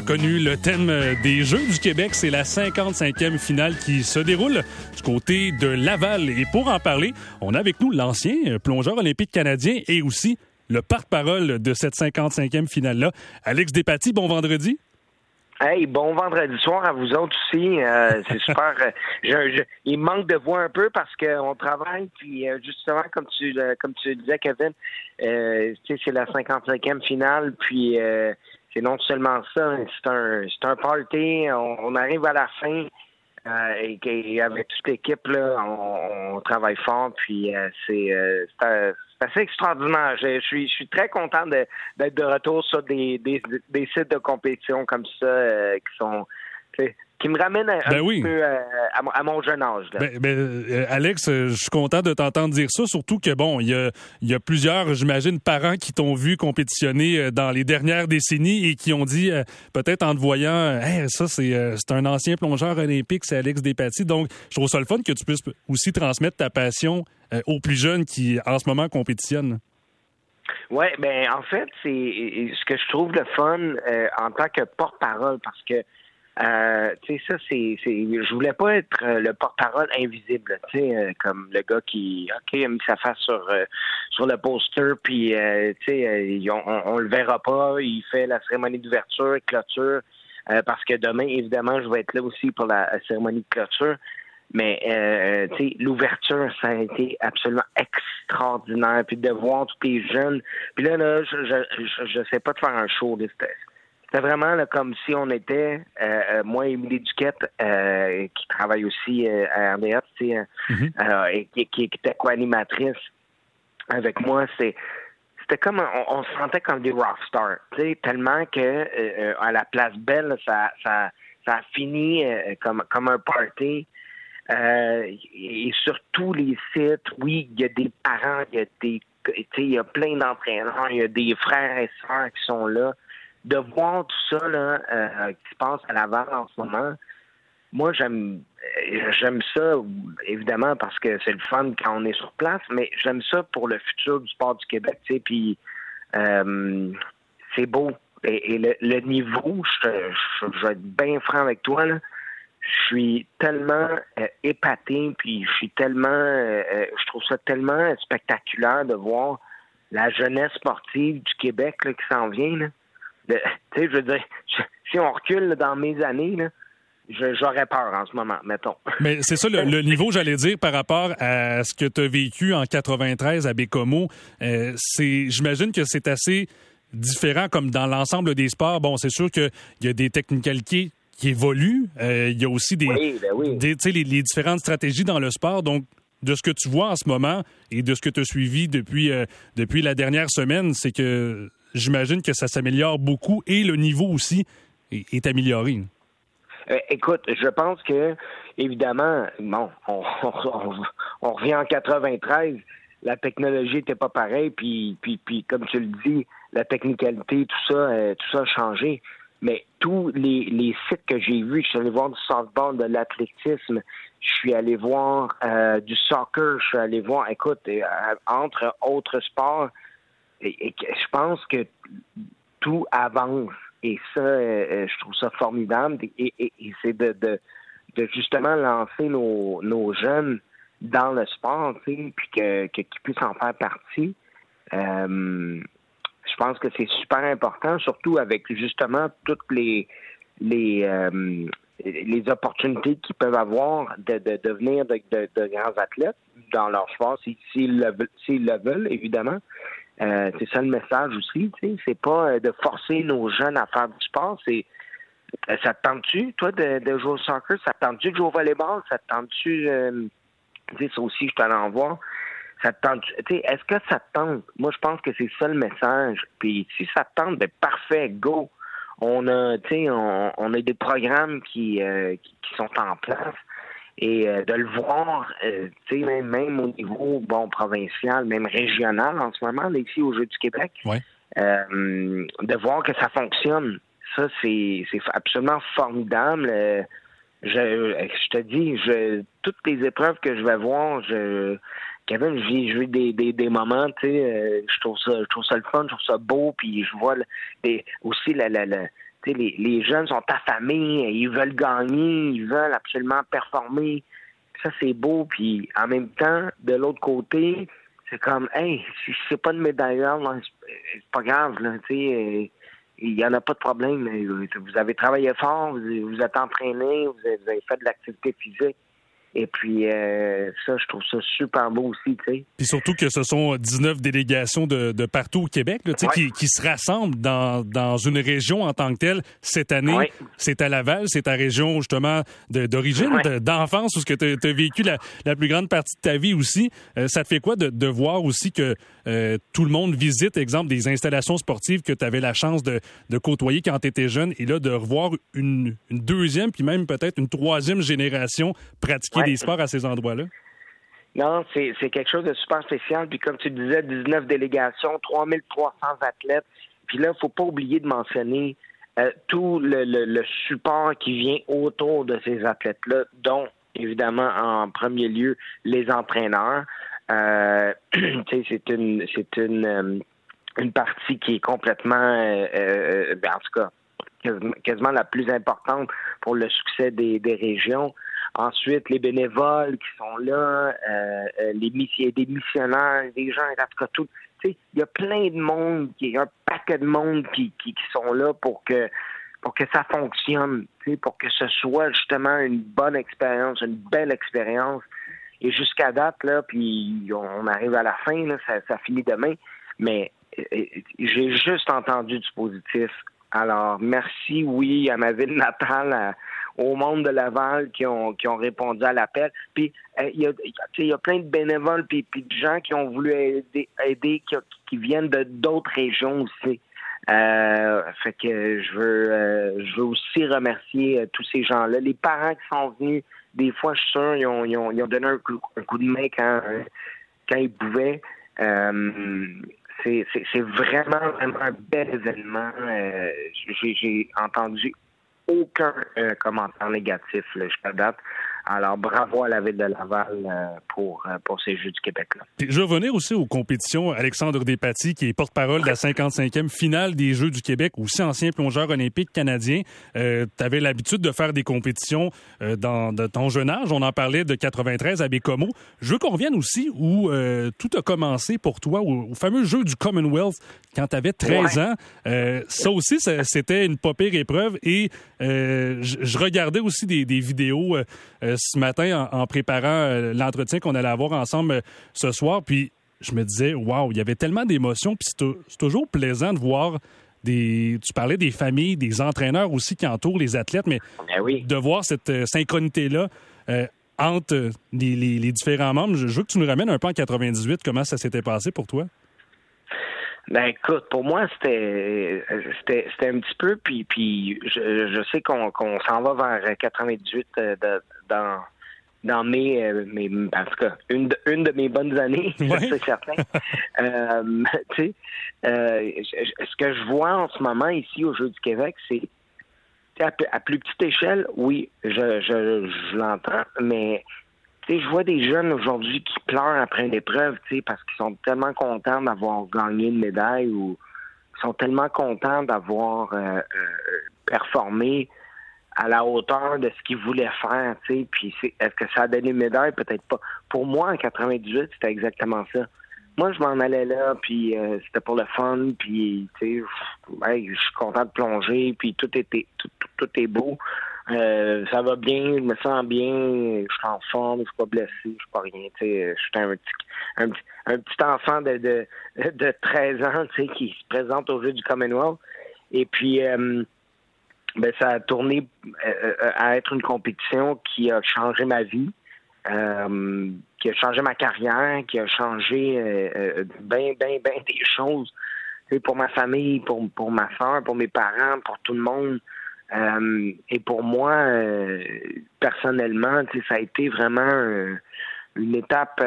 euh, reconnu, le thème euh, des Jeux du Québec, c'est la 55e finale qui se déroule du côté de Laval. Et pour en parler, on a avec nous l'ancien euh, plongeur olympique canadien et aussi le porte-parole de cette 55e finale-là, Alex Despatie. Bon vendredi. Hey, bon vendredi soir à vous autres aussi. c'est super. il manque de voix un peu parce qu'on travaille. Puis justement, comme tu comme tu disais, Kevin, c'est la 55e finale. Puis c'est non seulement ça, c'est un, c'est un party. On, arrive à la fin euh, et, avec toute l'équipe, là, on, travaille fort. Puis euh, euh, c'est, assez extraordinaire. Je, suis, je suis très content d'être de retour sur des, des, des sites de compétition comme ça qui sont qui me ramène un, ben peu euh, à, mon jeune âge. Ben, ben, euh, Alex, euh, je suis content de t'entendre dire ça, surtout que bon, il y a, y a, plusieurs, j'imagine, parents qui t'ont vu compétitionner dans les dernières décennies et qui ont dit, peut-être en te voyant, ça c'est un ancien plongeur olympique, c'est Alex Despatie. Donc, je trouve ça le fun que tu puisses aussi transmettre ta passion aux plus jeunes qui en ce moment compétitionnent. Oui, ben en fait, c'est ce que je trouve le fun en tant que porte-parole, parce que euh, tu sais, ça, c'est, Je voulais pas être euh, le porte-parole invisible, tu sais, euh, comme le gars qui, OK, a mis sa face sur, euh, sur le poster, puis, tu sais, on, on, le verra pas. Il fait la cérémonie d'ouverture, clôture, parce que demain, évidemment, je vais être là aussi pour la, cérémonie de clôture. Mais, sais, l'ouverture, ça a été absolument extraordinaire. Puis de voir tous les jeunes. Puis là, là, je, je, je, sais pas de faire un show. C'était vraiment comme si on était, euh, euh moi, Émilie Duquette, euh, qui travaille aussi euh, à RDF, tu sais, mm-hmm. et qui, qui, était co-animatrice avec moi, c'est c'était comme on, se sentait comme des rockstars, tu sais, tellement que à la place Belle, ça, ça, ça a fini comme comme un party. et sur tous les sites, oui, il y a des parents, il y a des, tu sais, il y a plein d'entraîneurs, il y a des frères et sœurs qui sont là de voir tout ça là, euh, qui se passe à Laval en ce moment, moi j'aime euh, j'aime ça évidemment parce que c'est le fun quand on est sur place, mais j'aime ça pour le futur du sport du Québec, tu sais, puis euh, c'est beau. Et, le, niveau, je, vais être bien franc avec toi, là, je suis tellement épaté, puis je suis tellement, je trouve ça tellement spectaculaire de voir la jeunesse sportive du Québec là, qui s'en vient. Là tu sais, je veux dire, si on recule dans mes années, j'aurais peur en ce moment, mettons. Mais c'est ça le, niveau, j'allais dire, par rapport à ce que tu as vécu en 93 à Bécomo. Euh, c'est, j'imagine que c'est assez différent comme dans l'ensemble des sports. Bon, c'est sûr qu'il y a des technicalités qui évoluent. Euh, il y a aussi des, ben des les, les, différentes stratégies dans le sport. Donc, de ce que tu vois en ce moment et de ce que tu as suivi depuis, euh, depuis la dernière semaine, c'est que j'imagine que ça s'améliore beaucoup et le niveau aussi est, amélioré. Euh, écoute, je pense que, évidemment, bon, on, revient en 93, la technologie n'était pas pareille, puis, puis, puis, comme tu le dis, la technicalité, tout ça, euh, tout ça a changé. Mais tous les, sites que j'ai vus, je suis allé voir du softball, de l'athlétisme, je suis allé voir euh, du soccer, je suis allé voir, écoute, entre autres sports, et, je pense que tout avance. Et ça, euh, euh, je trouve ça formidable. Et, c'est de, de, justement lancer nos, nos jeunes dans le sport, puis que, qu'ils puissent en faire partie. Euh, je pense que c'est super important, surtout avec justement toutes les les les opportunités qu'ils peuvent avoir de, de devenir de, de, grands athlètes dans leur sport, s'ils le, le veulent, évidemment. Euh, c'est ça le message aussi, tu sais. C'est pas euh, de forcer nos jeunes à faire du sport, c'est euh, ça te tente-tu, toi, de, jouer au soccer? Ça te tente-tu de jouer au volleyball? Ça te tente-tu, tu sais, ça aussi, je t'en envoie. Ça te tente, tu sais, est-ce que ça te tente? Moi, je pense que c'est ça le message. Puis si ça te tente, ben parfait, go. On a, tu sais, on, a des programmes qui, qui sont en place. Et euh, de le voir, euh, tu sais, même, au niveau bon provincial, même régional en ce moment, ici au Jeu du Québec, euh, de voir que ça fonctionne, ça c'est absolument formidable. je, je te dis, je, toutes les épreuves que je vais voir, je Kevin, je vis des, des, des moments, tu sais, je trouve ça je trouve ça le fun, je trouve ça beau, puis je vois aussi la, la, la les, les jeunes sont affamés, ils veulent gagner, ils veulent absolument performer. Ça, c'est beau. Puis en même temps, de l'autre côté, c'est comme, hey, si c'est pas de médaille c'est pas grave, sais, il n'y en a pas de problème. Vous avez travaillé fort, vous vous êtes entraîné, vous avez fait de l'activité physique. Et puis, euh, ça, je trouve ça super beau aussi, tu sais. Puis surtout que ce sont 19 délégations de, de partout au Québec, là, qui, qui, se rassemblent dans, dans une région en tant que telle. Cette année, c'est à Laval, c'est ta région, justement, d'origine, d'enfance, où tu as, vécu la, la, plus grande partie de ta vie aussi. Euh, ça te fait quoi de, de voir aussi que euh, tout le monde visite, exemple, des installations sportives que tu avais la chance de, de côtoyer quand tu étais jeune, et là, de revoir une, une deuxième, puis même peut-être une troisième génération pratiquer des sports à ces endroits-là? Non, c'est quelque chose de super spécial. Puis comme tu disais, 19 délégations, 3300 athlètes. Puis là, il ne faut pas oublier de mentionner euh, tout le, support qui vient autour de ces athlètes-là, dont évidemment en premier lieu les entraîneurs. Euh, c'est une c'est une euh, une partie qui est complètement ben, en tout cas quasiment, la plus importante pour le succès des, régions. Ensuite, les bénévoles qui sont là, euh, euh les des missionnaires, des gens, en tout cas, tout. Il y a plein de monde, il y a un paquet de monde qui, qui, sont là pour que pour que ça fonctionne, pour que ce soit justement une bonne expérience, une belle expérience. Et jusqu'à date, là, puis on arrive à la fin, là, ça, finit demain, mais euh, euh, j'ai juste entendu du positif. Alors, merci, oui, à ma ville natale, au monde de Laval qui ont, qui ont répondu à l'appel. Puis euh, il y, a, plein de bénévoles puis, de gens qui ont voulu aider, qui, viennent de d'autres régions aussi. Euh, fait que je veux aussi remercier tous ces gens-là. Les parents qui sont venus, des fois, je suis sûr, ils ont, ils ont, ils ont donné un coup, un coup, de main quand, quand ils pouvaient. c'est vraiment, vraiment un bel événement. J'ai entendu aucun euh, commentaire négatif jusqu'à date. Alors, bravo à la Ville de Laval euh, pour, euh, pour ces Jeux du Québec-là. Je veux revenir aussi aux compétitions. Alexandre Despatie, qui est porte-parole de la 55e finale des Jeux du Québec, aussi ancien plongeur olympique canadien. tu avais l'habitude de faire des compétitions dans de ton jeune âge. On en parlait de 93 à Bécomo. Je veux qu'on revienne aussi où tout a commencé pour toi, au, fameux jeu du Commonwealth, quand tu avais 13 ans. ça aussi, c'était une pas pire épreuve. Et je, regardais aussi des, des vidéos euh, ce matin en, préparant euh, l'entretien qu'on allait avoir ensemble euh, ce soir. Puis je me disais, waouh, il y avait tellement d'émotions. Puis c'est toujours plaisant de voir des. Tu parlais des familles, des entraîneurs aussi qui entourent les athlètes, mais ben de voir cette synchronité-là. entre les, différents membres. Je, veux que tu nous ramènes un peu en 98, comment ça s'était passé pour toi? Ben écoute, pour moi c'était c'était c'était un petit peu puis puis je, je sais qu'on s'en va vers 98 de, dans dans mes, euh, mes en tout cas une de, une de mes bonnes années, c'est certain. euh, tu sais, euh, ce que je vois en ce moment ici au Jeu du Québec, c'est à, à, plus petite échelle, oui, je, je, je l'entends, mais je vois des jeunes aujourd'hui qui pleurent après une épreuve, parce qu'ils sont tellement contents d'avoir gagné une médaille ou sont tellement contents d'avoir performé à la hauteur de ce qu'ils voulaient faire, tu Puis est-ce que ça a donné une médaille? Peut-être pas. Pour moi, en 98, c'était exactement ça. Moi, je m'en allais là, puis euh, c'était pour le fun, puis tu sais, je suis content de plonger, puis tout était tout, tout est beau. Euh, ça va bien, je me sens bien, je suis en forme, je suis pas blessé, je suis pas rien. Tu sais, je suis un petit, un, petit enfant de, de, de 13 ans tu sais, qui se présente au jeu du Commonwealth. Et puis, euh, ben, ça a tourné euh, à être une compétition qui a changé ma vie, qui a changé ma carrière, qui a changé bien, bien, bien des choses. Tu pour ma famille, pour, pour ma soeur, pour mes parents, pour tout le monde. Euh, et pour moi, euh, personnellement, ça a été vraiment euh, une étape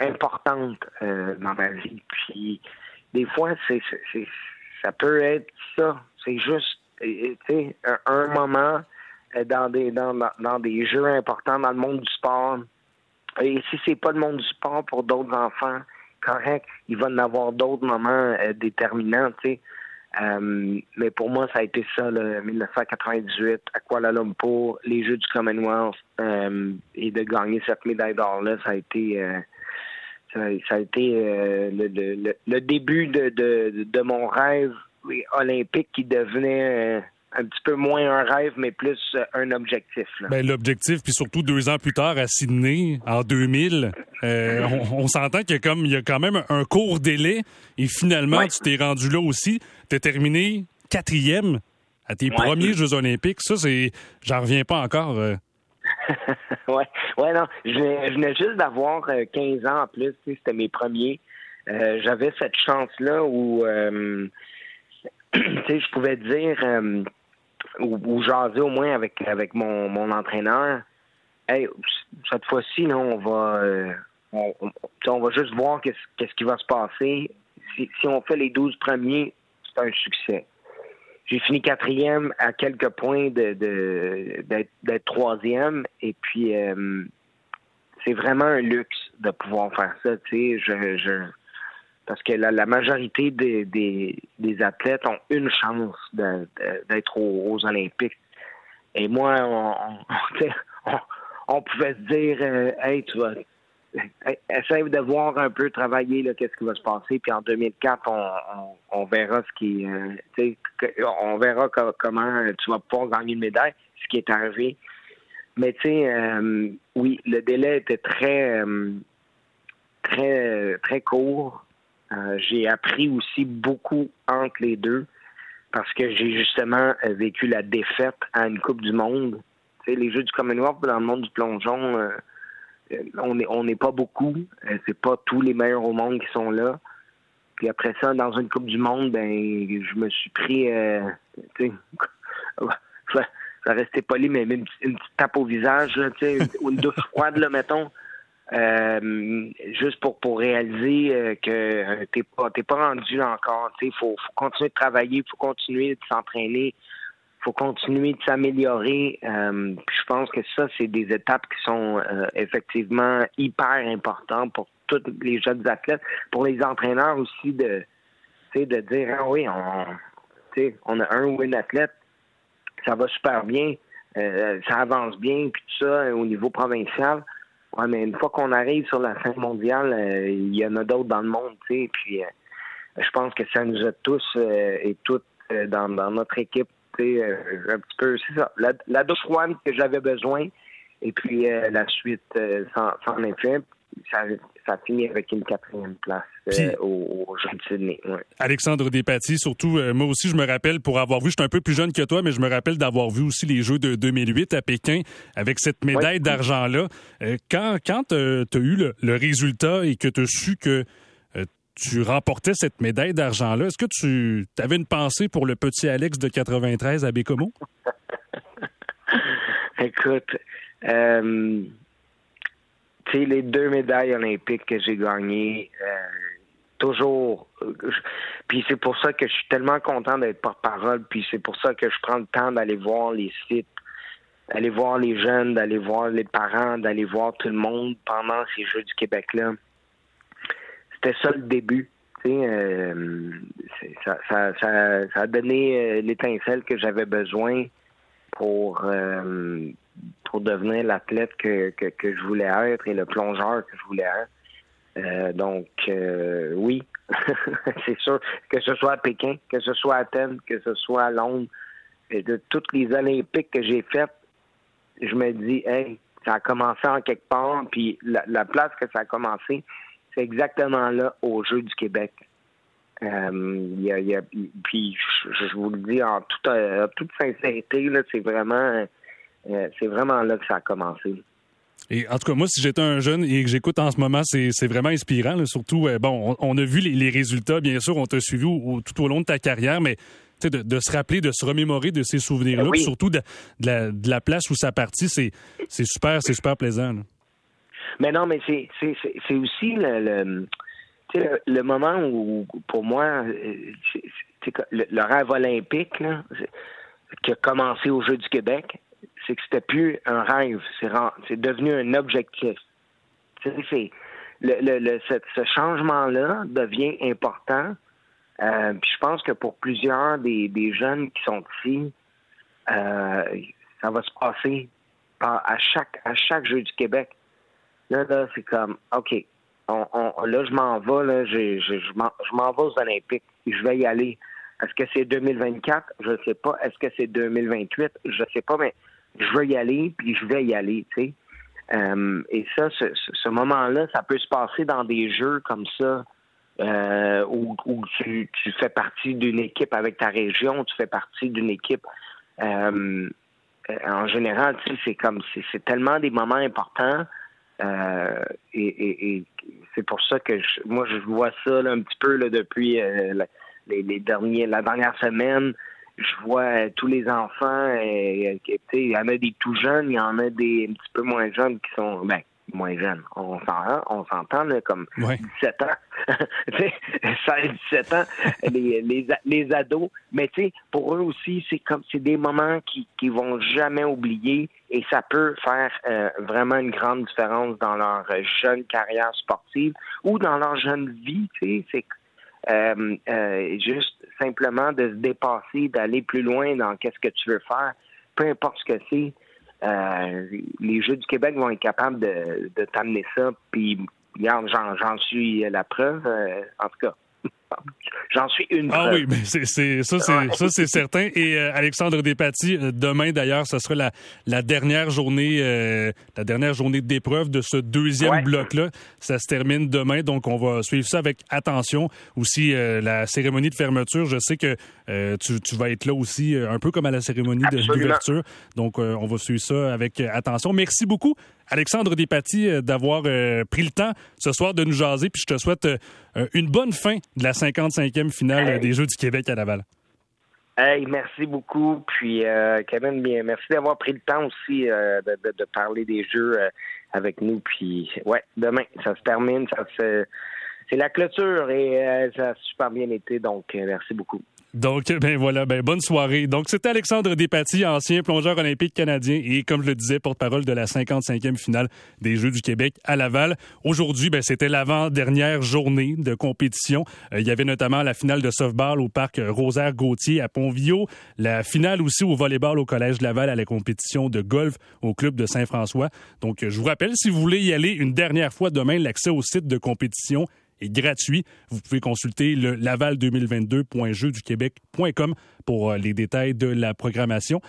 importante dans ma vie. Puis des fois, c'est, ça peut être ça. C'est juste un, moment dans des dans, dans des jeux importants dans le monde du sport. Et si c'est pas le monde du sport pour d'autres enfants, correct, il va en avoir d'autres moments déterminants, tu sais. Euh, mais pour moi, ça a été ça, là, 1998, à Kuala Lumpur, les Jeux du Commonwealth, euh, et de gagner cette médaille d'or-là, ça a été, euh, ça, a été le, le, début de, de, de, mon rêve olympique qui devenait un petit peu moins un rêve, mais plus un objectif. Ben, l'objectif, puis surtout deux ans plus tard à Sydney, en 2000, on, s'entend qu'il y a, comme, il y a quand même un court délai, et finalement, tu t'es rendu là aussi. Tu terminé quatrième à tes premiers Jeux olympiques. Ça, c'est. J'en reviens pas encore. Euh. ouais, ouais, non. Je, venais juste d'avoir 15 euh, ans en plus. C'était mes premiers. Euh, j'avais cette chance-là où je pouvais dire ou, jaser au moins avec avec mon, mon entraîneur. Hey, cette fois-ci, on va on, on, va juste voir qu'est-ce qui va se passer. Si, on fait les 12 premiers, un succès. J'ai fini quatrième à quelques points de, d'être, troisième. Et puis, euh, c'est vraiment un luxe de pouvoir faire ça. Sais, je, parce que la, majorité des, des, athlètes ont une chance d'être aux, Olympiques. Et moi, on, pouvait se dire, euh, hey, tu vas essaye de voir un peu travailler qu'est-ce qui va se passer. Puis en 2004, on, verra ce qui, euh, on verra comment tu vas pouvoir gagner une médaille, ce qui est arrivé. Mais tu sais, euh, oui, le délai était très, très, très court. J'ai appris aussi beaucoup entre les deux parce que j'ai justement vécu la défaite à une Coupe du Monde. Les Jeux du Commonwealth dans le monde du plongeon euh, on n'est pas beaucoup. Euh, c'est pas tous les meilleurs au monde qui sont là. Puis après ça, dans une Coupe du Monde, ben je me suis pris euh, ça restait poli, mais une, une, petite tape au visage, ou une douche froide, là, mettons. Juste pour pour réaliser que t'es pas t'es pas rendu encore. Il faut, faut continuer de travailler, faut continuer de s'entraîner, faut continuer de s'améliorer. Euh, je pense que ça, c'est des étapes qui sont euh, effectivement hyper importantes pour tous les jeunes athlètes, pour les entraîneurs aussi de, de dire ah oui, on, on a un ou une athlète, ça va super bien, euh, ça avance bien, puis tout ça au niveau provincial. Ouais, mais une fois qu'on arrive sur la scène mondiale, il y en a d'autres dans le monde, tu sais, puis je pense que ça nous a tous et toutes dans, notre équipe euh, un petit peu, c'est ça, la, la douche froide que j'avais besoin, et puis euh, la suite euh, sans, sans Ça, ça finit avec une quatrième place au, au Jeux de Sydney. Alexandre Despatie, surtout, moi aussi, je me rappelle, pour avoir vu, je suis un peu plus jeune que toi, mais je me rappelle d'avoir vu aussi les Jeux de 2008 à Pékin avec cette médaille d'argent-là. quand quand tu as eu le, le, résultat et que tu as su que tu remportais cette médaille d'argent-là. Est-ce que tu avais une pensée pour le petit Alex de 93 à Bécomo? Écoute, euh, tu sais, les deux médailles olympiques que j'ai gagnées, euh, toujours. puis c'est pour ça que je suis tellement content d'être porte-parole, puis c'est pour ça que je prends le temps d'aller voir les sites, d'aller voir les jeunes, d'aller voir les parents, d'aller voir tout le monde pendant ces Jeux du Québec-là c'était ça le début. Euh, ça, ça, ça, a donné euh, l'étincelle que j'avais besoin pour euh, pour devenir l'athlète que, que, je voulais être et le plongeur que je voulais être. donc oui, c'est sûr que ce soit à Pékin, que ce soit à Athènes, que ce soit à Londres, et de toutes les Olympiques que j'ai faites, je me dis, hey, ça a commencé en quelque part, puis la, la place que ça a commencé, c'est exactement là au Jeu du Québec. Euh, puis je, vous le dis en toute, euh, toute sincérité, c'est vraiment euh, c'est vraiment là que ça a commencé. Et en tout cas, moi, si j'étais un jeune et que j'écoute en ce moment, c'est vraiment inspirant. surtout, euh, bon, on, a vu les, résultats, bien sûr, on t'a suivi tout au long de ta carrière, mais de, de, se rappeler, de se remémorer de ces souvenirs-là, surtout de, la, de, la, place où ça partit, c'est super, c'est super plaisant. Mais non, mais c'est aussi le, le, le, moment où, pour moi, le, le, rêve olympique là, qui a commencé au Jeux du Québec, c'est que c'était plus un rêve, c'est devenu un objectif. C'est le, le, ce, ce changement-là devient important Euh, puis je pense que pour plusieurs des, des jeunes qui sont ici, euh, ça va se passer à chaque à chaque jeu du Québec. Là, là, c'est comme OK. Là, je m'en vais, là, je, je, je m'en vais aux Olympiques. Je vais y aller. Est-ce que c'est 2024? Je ne sais pas. Est-ce que c'est 2028? Je ne sais pas, mais je veux y aller, puis je vais y aller, tu sais. Euh, et ça, ce, moment-là, ça peut se passer dans des jeux comme ça, euh, où, tu, fais partie d'une équipe avec ta région, tu fais partie d'une équipe. Euh, en général, tu sais, c'est comme c'est tellement des moments importants. Et, c'est pour ça que je, moi je vois ça là, un petit peu là, depuis les, derniers la dernière semaine je vois euh, tous les enfants, et, euh, il y en a des tout jeunes, il y en a des un petit peu moins jeunes qui sont, ben, moins jeunes. On s'entend, on s'entend comme 17 ans, 16, 17 ans, les, les, les ados. Mais tu sais, pour eux aussi, c'est comme c'est des moments qui qui vont jamais oublier et ça peut faire euh, vraiment une grande différence dans leur jeune carrière sportive ou dans leur jeune vie. Tu sais, c'est euh, euh, juste simplement de se dépasser, d'aller plus loin dans qu'est-ce que tu veux faire, peu importe ce que c'est. Euh, les Jeux du Québec vont être capables de, de t'amener ça. Puis, regarde, j'en suis la preuve. en tout cas, J'en suis une. Ah oui, mais c'est, ça, c'est ça, c'est certain. Et euh, Alexandre Despatie, euh, demain d'ailleurs, ce sera la, la dernière journée, euh, la dernière journée d'épreuve de ce deuxième bloc-là. Ça se termine demain, donc on va suivre ça avec attention. Aussi la cérémonie de fermeture, je sais que tu, tu, vas être là aussi, un peu comme à la cérémonie d'ouverture. Donc on va suivre ça avec attention. Merci beaucoup. Alexandre Despatie, euh, d'avoir euh, pris le temps ce soir de nous jaser. Puis je te souhaite euh, une bonne fin de la 55e finale des Jeux du Québec à Laval. Hey, merci beaucoup. Puis, Kevin, bien, merci d'avoir pris le temps aussi de, parler des Jeux avec nous. Puis, ouais, demain, ça se termine. Ça c'est la clôture et ça a super bien été. Donc, merci beaucoup. Donc, ben voilà, ben bonne soirée. Donc, c'était Alexandre Despatie, ancien plongeur olympique canadien et, comme je le disais, porte-parole de la 55e finale des Jeux du Québec à Laval. Aujourd'hui, ben, c'était l'avant-dernière journée de compétition. Euh, il y avait notamment la finale de softball au parc Rosaire-Gauthier à Pontvio, la finale aussi au volleyball au Collège de Laval à la compétition de golf au club de Saint-François. Donc, je vous rappelle, si vous voulez y aller une dernière fois demain, l'accès au site de compétition est gratuit. Vous pouvez consulter le laval2022.jeuduquebec.com pour euh, les détails de la programmation.